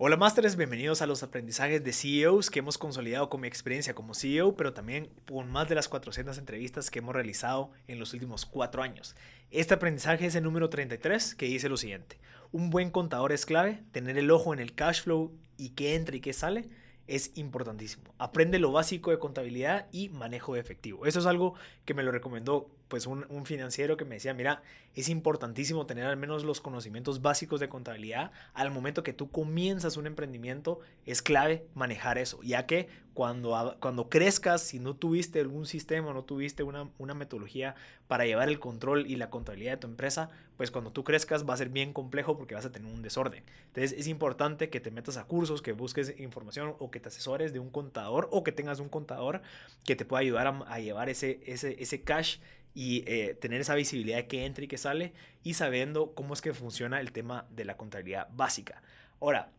Hola Masters, bienvenidos a los aprendizajes de CEOs que hemos consolidado con mi experiencia como CEO, pero también con más de las 400 entrevistas que hemos realizado en los últimos cuatro años. Este aprendizaje es el número 33 que dice lo siguiente. Un buen contador es clave, tener el ojo en el cash flow y qué entra y qué sale es importantísimo. Aprende lo básico de contabilidad y manejo de efectivo. Eso es algo que me lo recomendó pues un, un, financiero que me decía, mira, es importantísimo tener al menos los conocimientos básicos de contabilidad. Al momento que tú comienzas un emprendimiento, es clave manejar eso, ya que cuando, cuando crezcas, si no tuviste algún sistema, no tuviste una, una metodología para llevar el control y la contabilidad de tu empresa, pues cuando tú crezcas va a ser bien complejo porque vas a tener un desorden. Entonces es importante que te metas a cursos, que busques información o que te asesores de un contador o que tengas un contador que te pueda ayudar a, a llevar ese, ese, ese cash y eh, tener esa visibilidad de que entra y que sale y sabiendo cómo es que funciona el tema de la contabilidad básica. Ahora,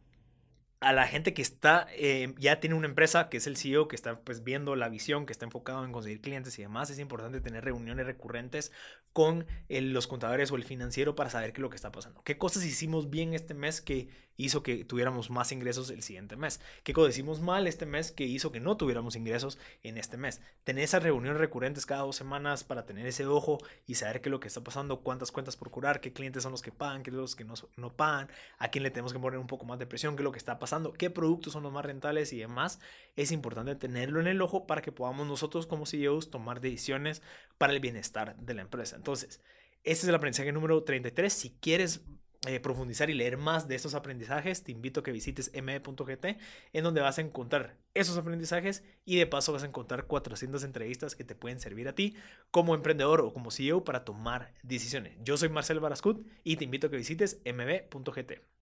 a la gente que está, eh, ya tiene una empresa, que es el CEO, que está pues viendo la visión, que está enfocado en conseguir clientes y demás, es importante tener reuniones recurrentes con los contadores o el financiero para saber qué es lo que está pasando. ¿Qué cosas hicimos bien este mes que hizo que tuviéramos más ingresos el siguiente mes? ¿Qué hicimos mal este mes que hizo que no tuviéramos ingresos en este mes? Tener esas reuniones recurrentes cada dos semanas para tener ese ojo y saber qué es lo que está pasando, cuántas cuentas por curar, qué clientes son los que pagan, qué son los que no, no pagan, a quién le tenemos que poner un poco más de presión, qué es lo que está pasando, qué productos son los más rentables y demás. Es importante tenerlo en el ojo para que podamos nosotros como CEOs tomar decisiones para el bienestar de la empresa. Entonces, este es el aprendizaje número 33. Si quieres eh, profundizar y leer más de estos aprendizajes, te invito a que visites me.gt, en donde vas a encontrar esos aprendizajes y de paso vas a encontrar 400 entrevistas que te pueden servir a ti como emprendedor o como CEO para tomar decisiones. Yo soy Marcel Barascut y te invito a que visites mb.gt.